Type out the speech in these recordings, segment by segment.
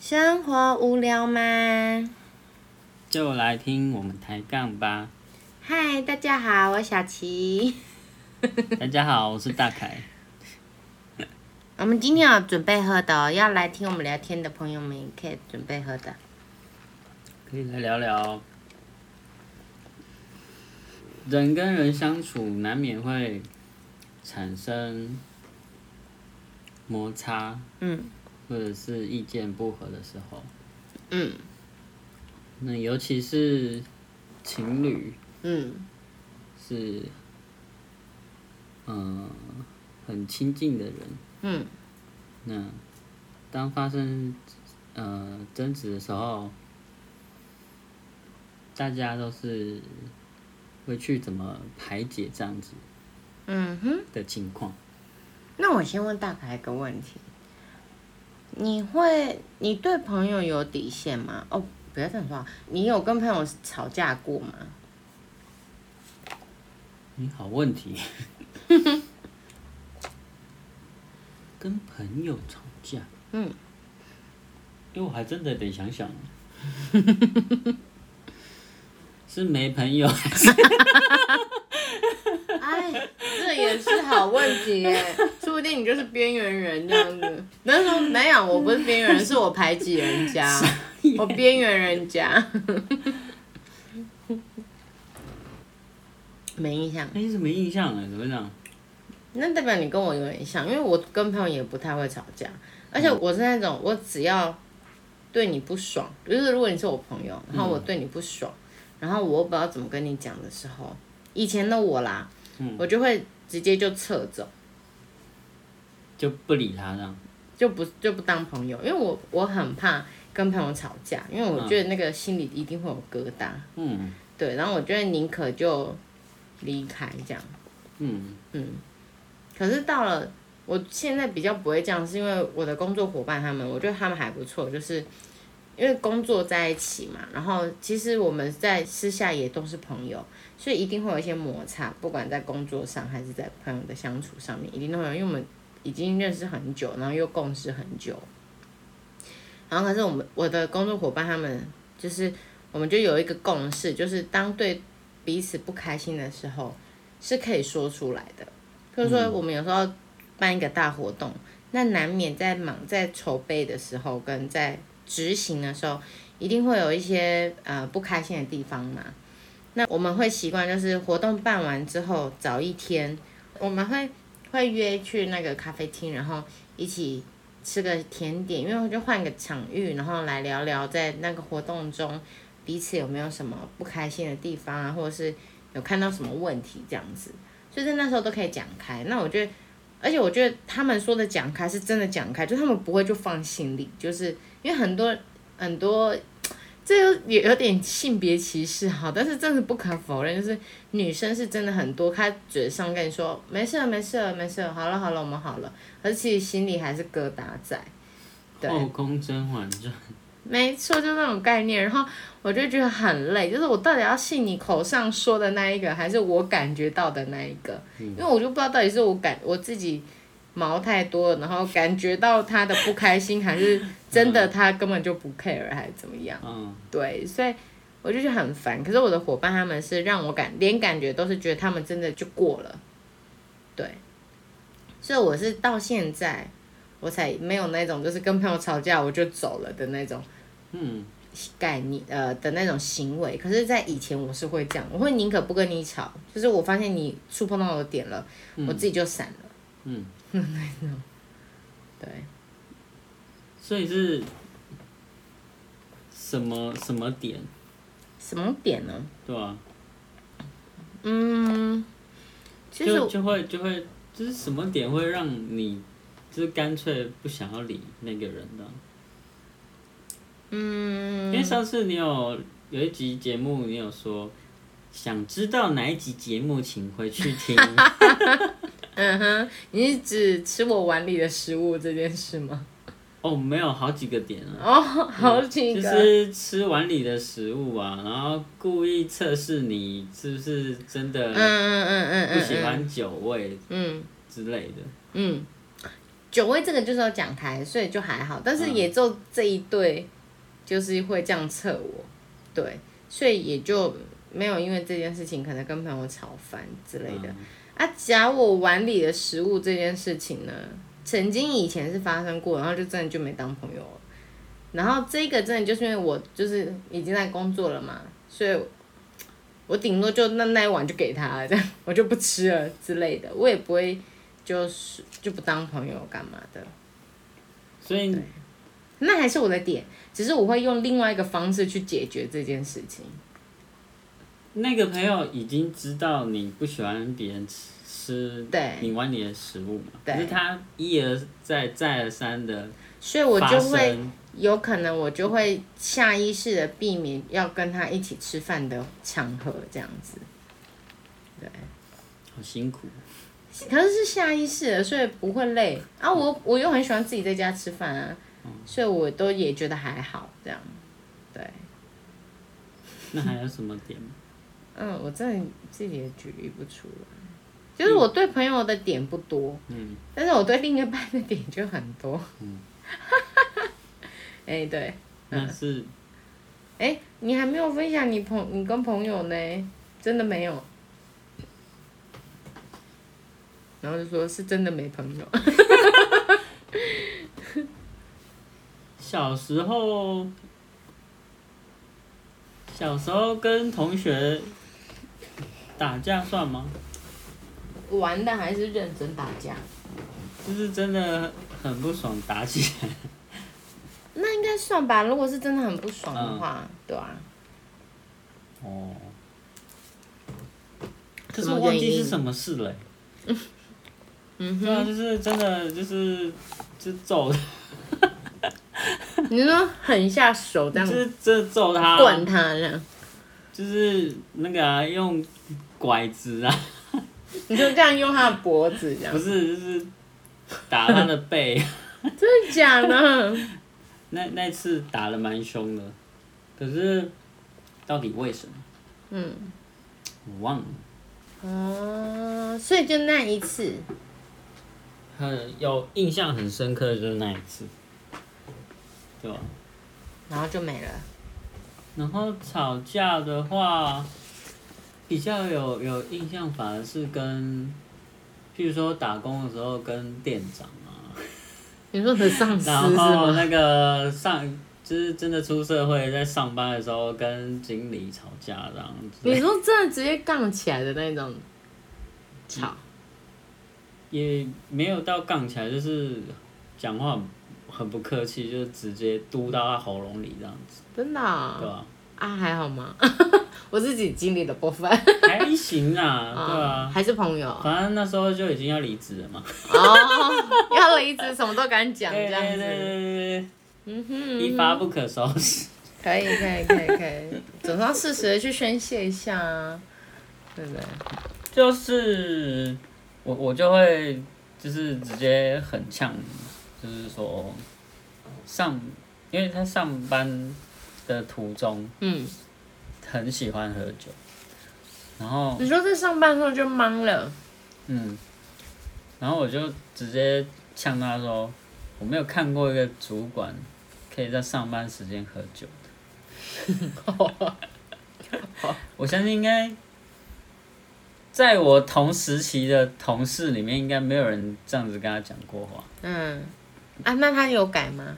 生活无聊吗？就来听我们抬杠吧。嗨，大家好，我小琪。大家好，我是大凯。我们今天有准备喝的哦，要来听我们聊天的朋友们也可以准备喝的。可以来聊聊，人跟人相处难免会产生摩擦，嗯或者是意见不合的时候，嗯。那尤其是情侣。嗯。是，嗯、很亲近的人，嗯。那当发生呃争执的时候，大家都是会去怎么排解这样子嗯哼。的情况？那我先问大凯一个问题：你会，你对朋友有底线吗？哦，不要这样说话，你有跟朋友吵架过吗？你好问题，跟朋友吵架，嗯，因为我还真的得想想，是没朋友还是 哎，这也是好问题耶，说不定你就是边缘人这样子。那说没有，我不是边缘人，是我排挤人家，我边缘人家。没印象，哎，怎么印象了？怎么讲？那代表你跟我有点像，因为我跟朋友也不太会吵架，而且我是那种我只要对你不爽，就是如果你是我朋友，然后我对你不爽，然后我又不知道怎么跟你讲的时候，以前的我啦，我就会直接就撤走。就不理他这样。就不就不当朋友，因为我我很怕跟朋友吵架，因为我觉得那个心里一定会有疙瘩，嗯。对，然后我觉得宁可就离开这样，嗯。可是到了我现在比较不会这样，是因为我的工作伙伴他们，我觉得他们还不错，就是因为工作在一起嘛，然后其实我们在私下也都是朋友，所以一定会有一些摩擦，不管在工作上还是在朋友的相处上面，一定都会有，因为我们已经认识很久，然后又共事很久，然后可是我们我的工作伙伴他们就是我们就有一个共识，就是当对彼此不开心的时候是可以说出来的。就是说，我们有时候办一个大活动，那难免在忙在筹备的时候，跟在执行的时候，一定会有一些呃不开心的地方嘛。那我们会习惯就是活动办完之后，早一天我们会会约去那个咖啡厅，然后一起吃个甜点，因为就换个场域，然后来聊聊在那个活动中彼此有没有什么不开心的地方啊，或者是有看到什么问题这样子。所以在那时候都可以讲开。那我觉得，而且我觉得他们说的讲开是真的讲开，就他们不会就放心里，就是因为很多很多，这有也有点性别歧视哈，但是真的不可否认，就是女生是真的很多，她嘴上跟你说没事没事没事，好了好了我们好了，可是其实心里还是疙瘩在。对，后宫甄嬛传，没错，就那种概念。然后我就觉得很累，就是我到底要信你口上说的那一个，还是我感觉到的那一个？因为我就不知道到底是我感我自己毛太多了，然后感觉到他的不开心，还是真的他根本就不 care，还是怎么样？嗯对，所以我就觉得很烦。可是我的伙伴他们是让我感连感觉都是觉得他们真的就过了，对。所以我是到现在我才没有那种就是跟朋友吵架我就走了的那种嗯概念呃的那种行为。可是，在以前我是会这样，我会宁可不跟你吵，就是我发现你触碰到我的点了，我自己就闪了。嗯，对，所以是什么什么点，什么点呢？对吧、嗯，其实就就会就会就是什么点会让你就是干脆不想要理那个人的？嗯因为上次你有有一集节目，你有说想知道哪一集节目，请回去听。嗯哼，你是指吃我碗里的食物这件事吗？哦，没有好几个点啊。哦，好几就个。是吃碗里的食物啊，然后故意测试你是不是真嗯的嗯嗯嗯嗯，不喜欢酒味嗯之类的。嗯，酒味这个就是要讲开，所以就还好，但是也就这一对，就是会这样测我，对，所以也就没有因为这件事情可能跟朋友吵翻之类的。啊，夹我碗里的食物这件事情呢，曾经以前是发生过，然后就真的就没当朋友了。然后这个真的就是因为我就是已经在工作了嘛，所以我顶多就那那一碗就给他了，这样我就不吃了之类的，我也不会就是就不当朋友干嘛的。所以那还是我的点，只是我会用另外一个方式去解决这件事情。那个朋友已经知道你不喜欢别人吃吃对你碗里的食物嘛，对可是他一而再再而三的所以我就会，有可能我就会下意识的避免要跟他一起吃饭的场合这样子。对，好辛苦。可是是下意识的，所以不会累啊。我我又很喜欢自己在家吃饭啊，所以我都也觉得还好这样。对，那还有什么点吗？嗯，我真的自己也举例不出来。就是我对朋友的点不多，嗯，但是我对另一半的点就很多。嗯 哎、对，那是哎、你还没有分享你朋你跟朋友呢？真的没有。然后就说是真的没朋友。小时候，小时候跟同学打架算吗？玩的还是认真打架？就是真的很不爽，打起来。那应该算吧。如果是真的很不爽的话，对啊。哦。可是我忘记是什么事了欸、嗯对啊，哼，就是真的就是就揍，你说狠下手这样就是这揍他，灌他这样，就是那个啊，用拐子啊，你就这样用他的脖子这样不，是就是打他的背。真的假的？那那次打的蛮凶的，可是到底为什么嗯，我忘了。哦，所以就那一次，很有印象很深刻的就是那一次，对吧？然后就没了。然后吵架的话，比较有有印象，反而是跟，譬如说打工的时候跟店长啊，你说你的上司然？后那个上就是真的出社会，在上班的时候跟经理吵架这样子。你说真的直接杠起来的那种吵，也没有到杠起来，就是讲话很不客气，就直接嘟到他喉咙里这样子，真的对啊、吧、啊还好吗？我自己经历的部分，还行啊，对啊，还是朋友反正那时候就已经要离职了嘛。哦，要离职什么都敢讲对这样子，对对对对嗯哼，对，一发不可收拾。可以可以可以可以，总是要适时的去宣泄一下啊，对不对？就是我我就会就是直接很呛，就是说上，因为他上班的途中嗯，很喜欢喝酒，然后你说在上班的时候就忙了，嗯，然后我就直接呛他说，我没有看过一个主管可以在上班时间喝酒的。我相信应该，在我同时期的同事里面，应该没有人这样子跟他讲过话。嗯，啊，那他有改吗？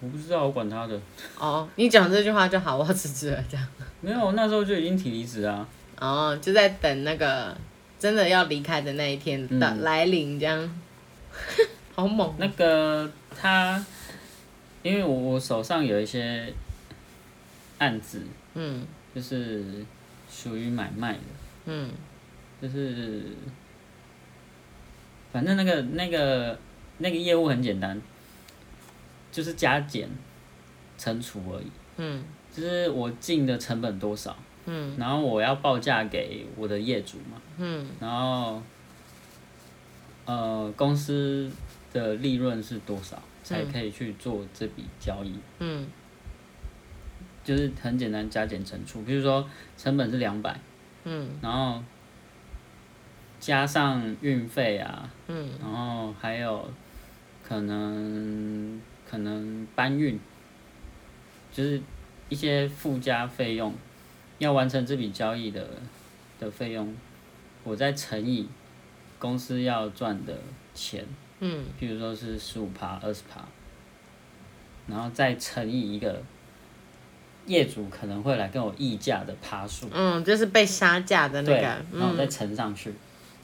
我不知道，我管他的。哦，你讲这句话就好，我要辞职了这样。没有，那时候就已经提离职啊。哦，就在等那个真的要离开的那一天的嗯来临，这样，好猛。那个他，因为我我手上有一些案子，嗯就是属于买卖的。嗯就是，反正那个那个那个业务很简单，就是加减乘除而已。嗯。就是我进的成本多少，嗯。然后我要报价给我的业主嘛，嗯。然后呃公司的利润是多少，才可以去做这笔交易。嗯。就是很简单加减乘除，比如说成本是两百，嗯。然后加上运费啊，嗯。然后还有可能可能搬运，就是一些附加费用，要完成这笔交易的的费用，我再乘以公司要赚的钱，嗯。譬如说是十五趴、二十趴，然后再乘以一个业主可能会来跟我议价的趴数，嗯，就是被杀价的那对，个，然后再嗯，乘上去，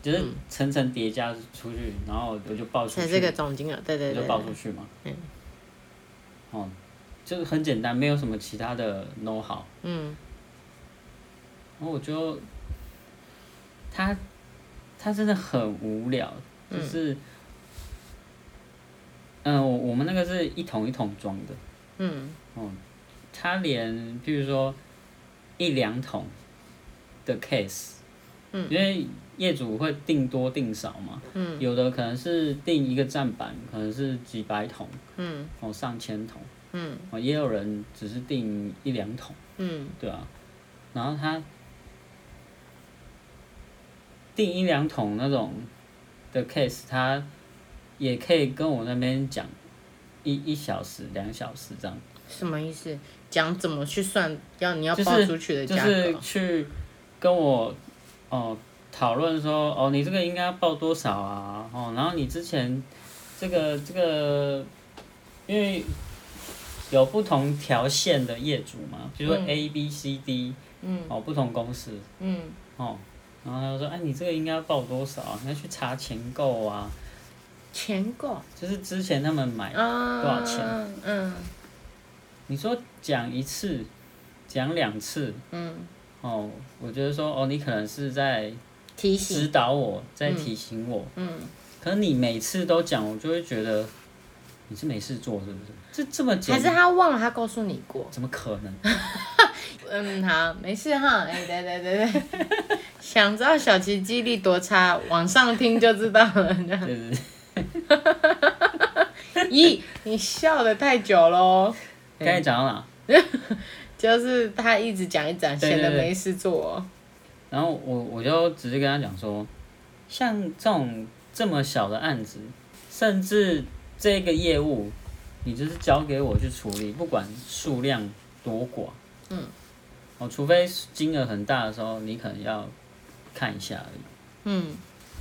就是层层叠加出去，然后我就报出去，才这个总金额，对对我就，报出去嘛。嗯哦，就是很简单，没有什么其他的 know how。嗯。然后我就，他，他真的很无聊，就是，嗯，我我们那个是一桶一桶装的，嗯。哦他连譬如说一两桶的 case，嗯。因为业主会定多定少嘛，嗯。有的可能是定一个站板，可能是几百桶，嗯。哦上千桶，嗯。哦也有人只是定一两桶，嗯。对啊，然后他定一两桶那种的 case，他也可以跟我那边讲一一小时、两小时这样，什么意思？讲怎么去算要你要报出去的价就是格？去跟我哦讨论说哦你这个应该要报多少啊哦，然后你之前这个这个因为有不同条线的业主嘛，比如说嗯 A、B、C、D 嗯哦不同公司嗯哦，然后他就说哎你这个应该要报多少啊？你要去查钱购啊，钱够就是之前他们买啊？多少钱？嗯你说讲一次，讲两次嗯，哦，我觉得说哦你可能是在。提醒指导我，在提醒我。嗯可是你每次都讲，我就会觉得你是没事做，是不是？这这么简还是他忘了他告诉你过？怎么可能？嗯，好，没事哈。哎、对对对对，想知道小琪记忆力多差，往上听就知道了。对对对。咦，你笑的太久喽。刚才讲到哪？就是他一直讲一讲，显得没事做、哦。然后我我就直接跟他讲说，像这种这么小的案子，甚至这个业务，你就是交给我去处理，不管数量多寡。嗯。哦，除非金额很大的时候，你可能要看一下而已。嗯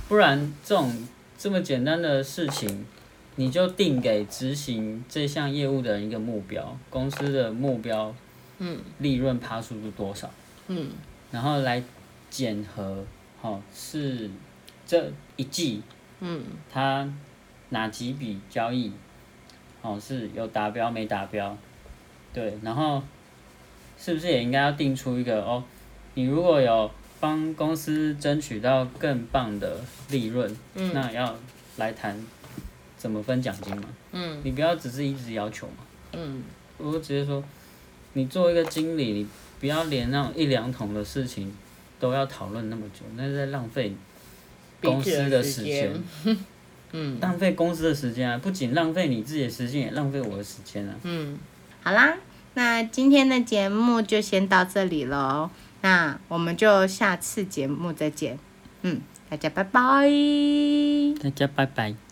不然这种这么简单的事情，你就定给执行这项业务的人一个目标，公司的目标嗯利润趴数是多少，嗯然后来检核，哦，是这一季嗯。它哪几笔交易，哦是有达标没达标，对，然后是不是也应该要定出一个哦，你如果有帮公司争取到更棒的利润，嗯那要来谈怎么分奖金嘛，嗯。你不要只是一直要求嘛，嗯。我就直接说，你作为一个经理，你不要连那种一两桶的事情都要讨论那么久，那是在浪费公司的时间。嗯浪费公司的时间啊，不仅浪费你自己的时间，也浪费我的时间啊。嗯，好啦，那今天的节目就先到这里喽。那我们就下次节目再见。嗯，大家拜拜。大家拜拜。